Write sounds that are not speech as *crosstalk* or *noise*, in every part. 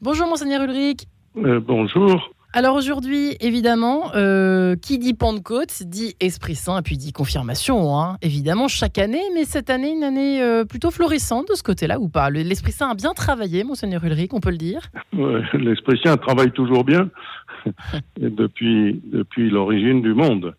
Bonjour Monseigneur Ulrich. Euh, bonjour. Alors aujourd'hui, évidemment, euh, qui dit Pentecôte dit Esprit Saint, et puis dit confirmation, hein. évidemment, chaque année, mais cette année, une année euh, plutôt florissante de ce côté-là, ou pas? L'Esprit Saint a bien travaillé, Monseigneur Ulrich, on peut le dire? Ouais, *laughs* L'Esprit Saint travaille toujours bien, *laughs* depuis l'origine du monde.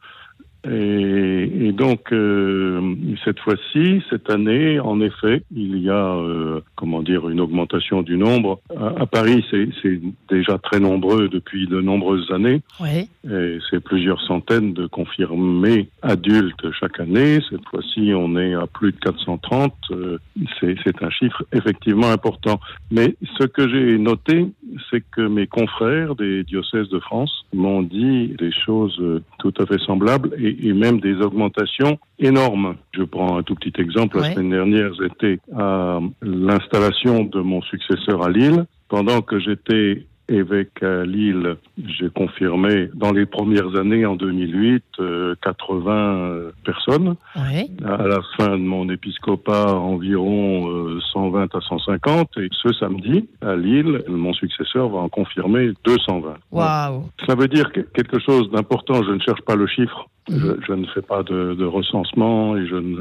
Et, et donc, euh, cette fois-ci, cette année, en effet, il y a, euh, comment dire, une augmentation du nombre. À, à Paris, c'est déjà très nombreux depuis de nombreuses années. Oui. Et c'est plusieurs centaines de confirmés adultes chaque année. Cette fois-ci, on est à plus de 430. Euh, c'est un chiffre effectivement important. Mais ce que j'ai noté, c'est que mes confrères des diocèses de France m'ont dit des choses tout à fait semblables et, et même des augmentations énormes. Je prends un tout petit exemple. La semaine dernière, j'étais à l'installation de mon successeur à Lille. Pendant que j'étais évêque à Lille, j'ai confirmé dans les premières années, en 2008, euh, 80 euh, personnes. Oui. À la fin de mon épiscopat, environ euh, 120 à 150. Et ce samedi, à Lille, mon successeur va en confirmer 220. Waouh. Cela veut dire que- quelque chose d'important. Je ne cherche pas le chiffre. Je, Mhm. je ne fais pas de, de recensement et je ne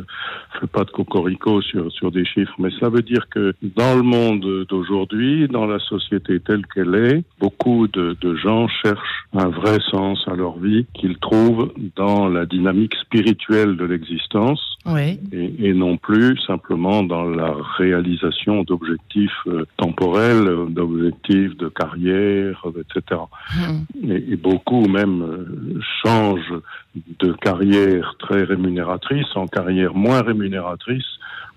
fais pas de cocorico sur, sur des chiffres. Mais cela veut dire que dans le monde d'aujourd'hui, dans la société telle qu'elle est, beaucoup de, de gens cherchent un vrai sens à leur vie qu'ils trouvent dans la dynamique spirituelle de l'existence Oui. et, et non plus simplement dans la réalisation d'objectifs euh, temporels, d'objectifs de carrière, etc. Et, et beaucoup même euh, changent de carrière très rémunératrice en carrière moins rémunératrice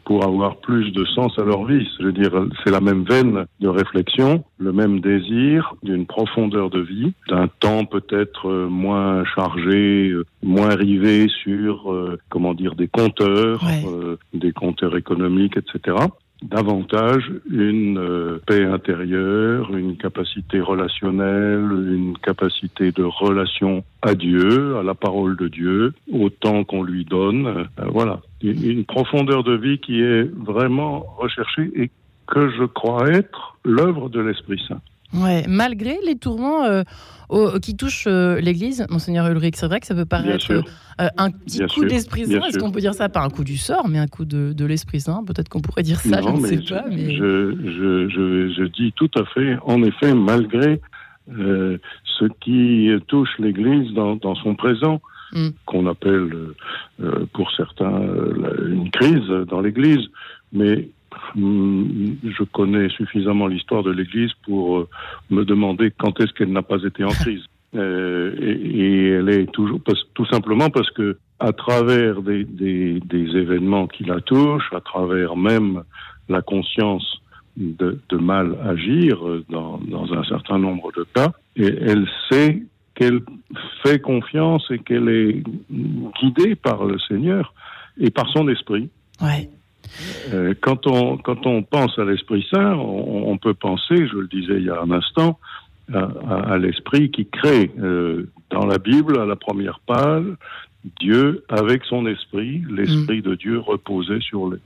pour avoir plus de sens à leur vie. Je veux dire, c'est la même veine de réflexion, le même désir d'une profondeur de vie, d'un temps peut-être euh, moins chargé, euh, moins rivé sur, euh, comment dire, des compteurs, Ouais. euh, des compteurs économiques, etc davantage une euh, paix intérieure, une capacité relationnelle, une capacité de relation à Dieu, à la parole de Dieu, au temps qu'on lui donne. Euh, voilà, une, une profondeur de vie qui est vraiment recherchée et que je crois être l'œuvre de l'Esprit Saint. Ouais. Malgré les tourments euh, au- qui touchent euh, l'Église, Monseigneur Ulrich, c'est vrai que ça peut paraître euh, un petit Bien coup d'Esprit Saint. Est-ce qu'on peut dire ça? Pas un coup du sort, mais un coup de, de l'Esprit Saint. Peut-être qu'on pourrait dire ça, je ne sais pas. je, Mais... je, je, je, je dis tout à fait, en effet, malgré ce qui touche l'Église dans, dans son présent, Mm. qu'on appelle pour certains une crise dans l'Église, mais je connais suffisamment l'histoire de l'Église pour euh, me demander quand est-ce qu'elle n'a pas été en crise. *laughs* Euh, et, et elle est toujours tout simplement parce que à travers des, des, des événements qui la touchent, à travers même la conscience de, de mal agir euh, dans, dans un certain nombre de cas, et elle sait qu'elle fait confiance et qu'elle est guidée par le Seigneur et par son esprit. Ouais. Euh, quand, on, quand on pense à l'Esprit Saint, on, on peut penser, je le disais il y a un instant, à, à- à l'Esprit qui crée. Euh, dans la Bible, à la première page, Dieu avec son esprit, l'esprit de Dieu reposait sur les,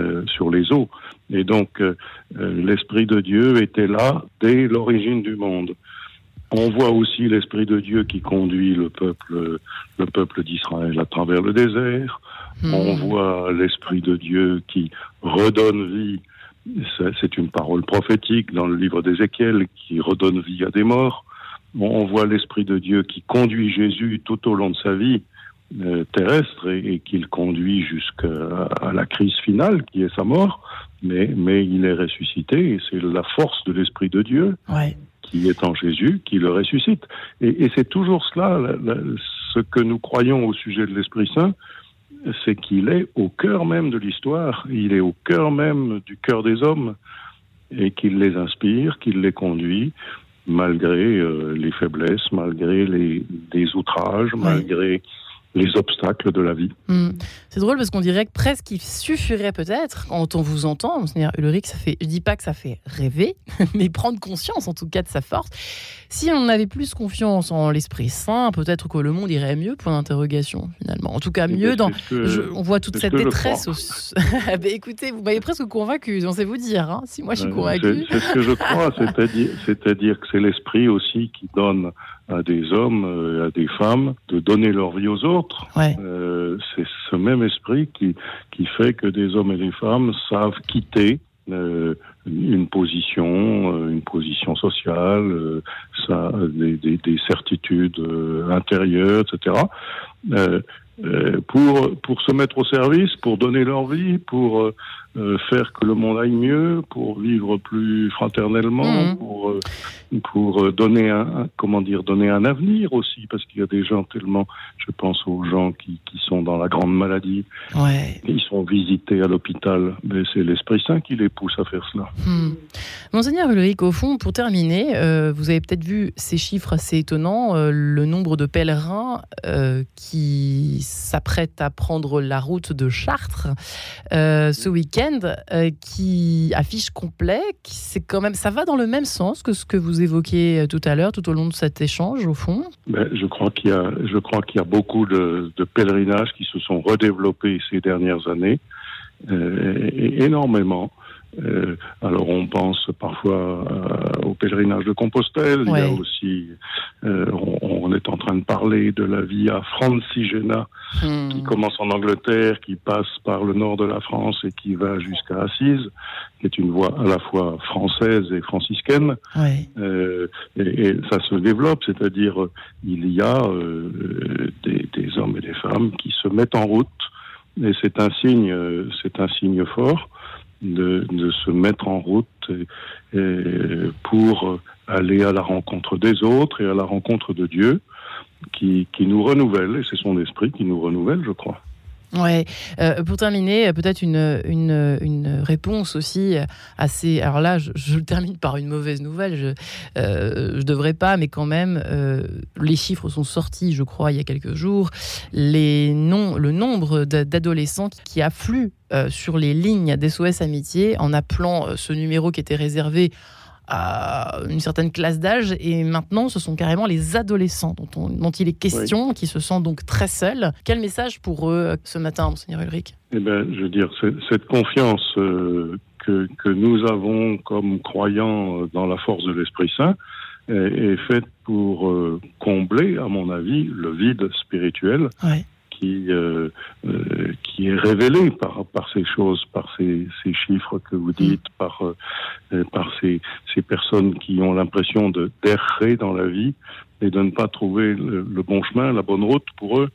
euh, sur les eaux. Et donc, euh, euh, l'esprit de Dieu était là dès l'origine du monde. On voit aussi l'esprit de Dieu qui conduit le peuple, le peuple d'Israël à travers le désert. On Hmm. voit l'Esprit de Dieu qui redonne vie. C'est- C'est une parole prophétique dans le livre d'Ézéchiel qui redonne vie à des morts. On voit l'Esprit de Dieu qui conduit Jésus tout au long de sa vie euh, terrestre et, et qu'il conduit jusqu'à à la crise finale qui est sa mort. Mais, mais il est ressuscité et c'est la force de l'Esprit de Dieu Ouais. Qui est en Jésus, qui le ressuscite. Et, et c'est toujours cela, la- la- ce que nous croyons au sujet de l'Esprit Saint, c'est qu'il est au cœur même de l'histoire, il est au cœur même du cœur des hommes, et qu'il les inspire, qu'il les conduit, malgré euh, les faiblesses, malgré les, les outrages, malgré les obstacles de la vie. Hmm. C'est drôle parce qu'on dirait que presque il suffirait peut-être, quand on vous entend, Monseigneur Ulrich, ça fait, je dis pas que ça fait rêver, *laughs* mais prendre conscience en tout cas de sa force. Si on avait plus confiance en l'Esprit Saint, peut-être que le monde irait mieux, pour l'interrogation finalement. En tout cas, mieux dans. on voit toute cette détresse. *laughs* Ah ben, écoutez, vous m'avez presque convaincu, on sait vous dire. Hein, si moi je suis convaincu. C'est ce que je crois, *laughs* c'est-à-dire que c'est l'Esprit aussi qui donne à des hommes, euh, à des femmes, de donner leur vie aux autres. Euh, c'est ce même esprit qui, qui fait que des hommes et des femmes savent quitter euh, une position, une position sociale, ça, des, des, des certitudes intérieures, etc. Euh, pour, pour se mettre au service, pour donner leur vie, pour euh, euh, faire que le monde aille mieux, pour vivre plus fraternellement, mmh. pour, pour donner un, comment dire donner un avenir aussi, parce qu'il y a des gens tellement, je pense aux gens qui, qui sont dans la grande maladie, ouais. ils sont visités à l'hôpital, mais c'est l'Esprit Saint qui les pousse à faire cela. Mmh. Monseigneur Ulrich, au fond, pour terminer, vous avez peut-être vu ces chiffres assez étonnants, le nombre de pèlerins qui s'apprête à prendre la route de Chartres euh, ce week-end, euh, qui affiche complet. C'est quand même, ça va dans le même sens que ce que vous évoquiez euh, tout à l'heure, tout au long de cet échange, au fond? Ben, je crois qu'il y a, je crois qu'il y a beaucoup de, de, pèlerinages qui se sont redéveloppés ces dernières années, énormément. Euh, alors on pense parfois au pèlerinage de Compostelle. Il y a aussi, euh, on, est en train de parler de la via Francigena hmm. qui commence en Angleterre, qui passe par le nord de la France et qui va jusqu'à Assise, qui est une voie à la fois française et franciscaine. Euh, et, ça se développe, c'est-à-dire il y a des, des, hommes et des femmes qui se mettent en route. Et c'est un signe, c'est un signe fort de, se mettre en route pour aller à la rencontre des autres et à la rencontre de Dieu qui nous renouvelle, et c'est son esprit qui nous renouvelle, je crois. Ouais. Euh, pour terminer, peut-être une, une, réponse aussi assez. Alors là, je, termine par une mauvaise nouvelle. Je euh, je devrais pas, mais quand même, euh, les chiffres sont sortis, je crois, il y a quelques jours. Les noms, le nombre d'adolescents qui affluent euh, sur les lignes d'SOS Amitié en appelant euh, ce numéro qui était réservé à une certaine classe d'âge et maintenant ce sont carrément les adolescents dont, dont il est question qui se sentent donc très seuls. Quel message pour eux euh, ce matin, monseigneur Ulrich? Eh bien, je veux dire, cette confiance que, que, nous avons comme croyants dans la force de l'Esprit Saint est, est faite pour combler, à mon avis, le vide spirituel. Ouais qui, euh, euh, qui est révélé par, par ces choses, par ces, ces chiffres que vous dites, mm. par, euh, par ces, ces personnes qui ont l'impression de d'errer dans la vie et de ne pas trouver le, bon chemin, la bonne route pour eux.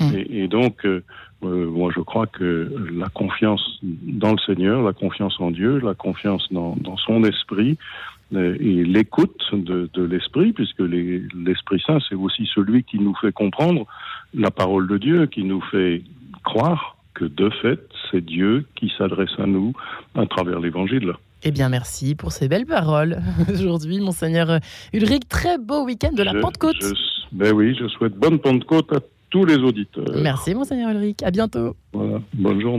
Mm. Et, et, donc, euh, moi, je crois que la confiance dans le Seigneur, la confiance en Dieu, la confiance dans, dans son esprit, et l'écoute de, de l'Esprit, puisque l'Esprit Saint, c'est aussi celui qui nous fait comprendre la parole de Dieu, qui nous fait croire que de fait, c'est Dieu qui s'adresse à nous à travers l'Évangile. Eh bien, merci pour ces belles paroles. *laughs* Aujourd'hui, Monseigneur Ulrich, très beau week-end de la Pentecôte. ben oui, je souhaite bonne Pentecôte à tous les auditeurs. Merci, Monseigneur Ulrich. À bientôt. Voilà, bonne journée.